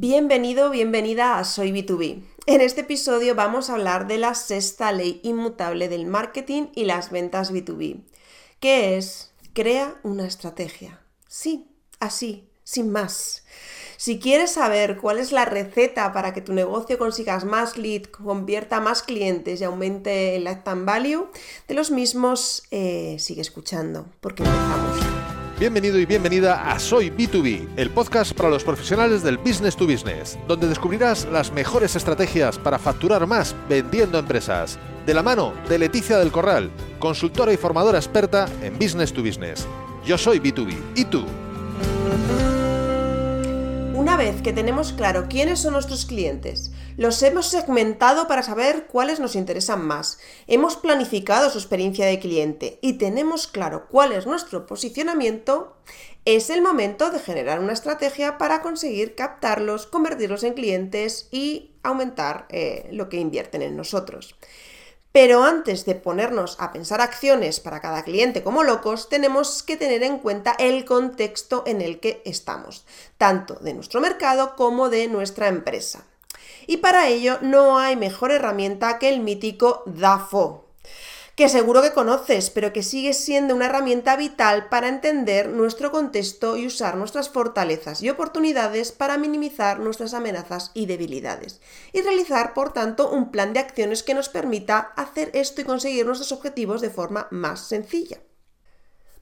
Bienvenido, bienvenida a Soy B2B. En este episodio vamos a hablar de la sexta ley inmutable del marketing y las ventas B2B, que es crea una estrategia. Sí, así, sin más. Si quieres saber cuál es la receta para que tu negocio consigas más lead, convierta más clientes y aumente el lifetime value de los mismos, eh, sigue escuchando, porque empezamos. Bienvenido y bienvenida a Soy B2B, el podcast para los profesionales del business to business, donde descubrirás las mejores estrategias para facturar más vendiendo empresas. De la mano de Leticia del Corral, consultora y formadora experta en business to business. Yo soy B2B. ¿Y tú? Una vez que tenemos claro quiénes son nuestros clientes, los hemos segmentado para saber cuáles nos interesan más, hemos planificado su experiencia de cliente y tenemos claro cuál es nuestro posicionamiento, es el momento de generar una estrategia para conseguir captarlos, convertirlos en clientes y aumentar eh, lo que invierten en nosotros. Pero antes de ponernos a pensar acciones para cada cliente como locos, tenemos que tener en cuenta el contexto en el que estamos, tanto de nuestro mercado como de nuestra empresa. Y para ello no hay mejor herramienta que el mítico DAFO, que seguro que conoces, pero que sigue siendo una herramienta vital para entender nuestro contexto y usar nuestras fortalezas y oportunidades para minimizar nuestras amenazas y debilidades. Y realizar, por tanto, un plan de acciones que nos permita hacer esto y conseguir nuestros objetivos de forma más sencilla.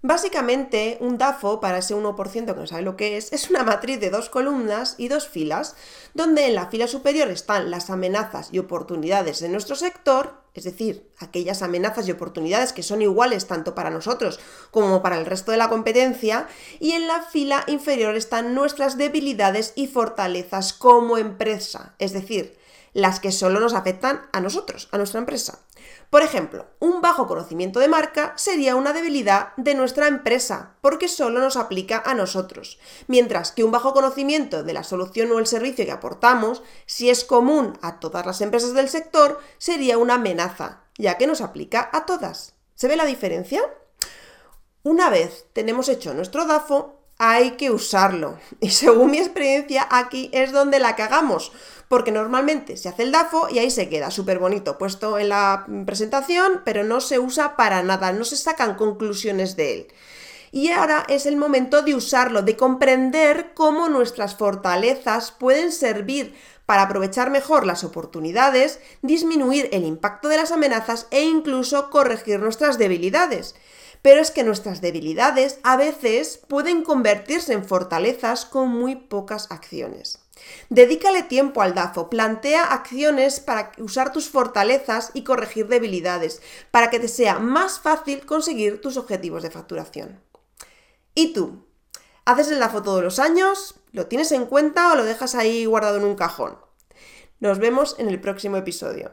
Básicamente, un DAFO, para ese 1% que no sabe lo que es, es una matriz de dos columnas y dos filas, donde en la fila superior están las amenazas y oportunidades de nuestro sector, es decir, aquellas amenazas y oportunidades que son iguales tanto para nosotros como para el resto de la competencia, y en la fila inferior están nuestras debilidades y fortalezas como empresa, es decir, las que solo nos afectan a nosotros, a nuestra empresa. Por ejemplo, un bajo conocimiento de marca sería una debilidad de nuestra empresa, porque solo nos aplica a nosotros, mientras que un bajo conocimiento de la solución o el servicio que aportamos, si es común a todas las empresas del sector, sería una amenaza, ya que nos aplica a todas. ¿Se ve la diferencia? Una vez tenemos hecho nuestro DAFO, hay que usarlo. Y según mi experiencia, aquí es donde la cagamos, porque normalmente se hace el DAFO y ahí se queda súper bonito puesto en la presentación, pero no se usa para nada, no se sacan conclusiones de él. Y ahora es el momento de usarlo, de comprender cómo nuestras fortalezas pueden servir para aprovechar mejor las oportunidades, disminuir el impacto de las amenazas e incluso corregir nuestras debilidades. Pero es que nuestras debilidades a veces pueden convertirse en fortalezas con muy pocas acciones. Dedícale tiempo al DAFO, plantea acciones para usar tus fortalezas y corregir debilidades, para que te sea más fácil conseguir tus objetivos de facturación. ¿Y tú? ¿Haces el DAFO todos los años? ¿Lo tienes en cuenta o lo dejas ahí guardado en un cajón? Nos vemos en el próximo episodio.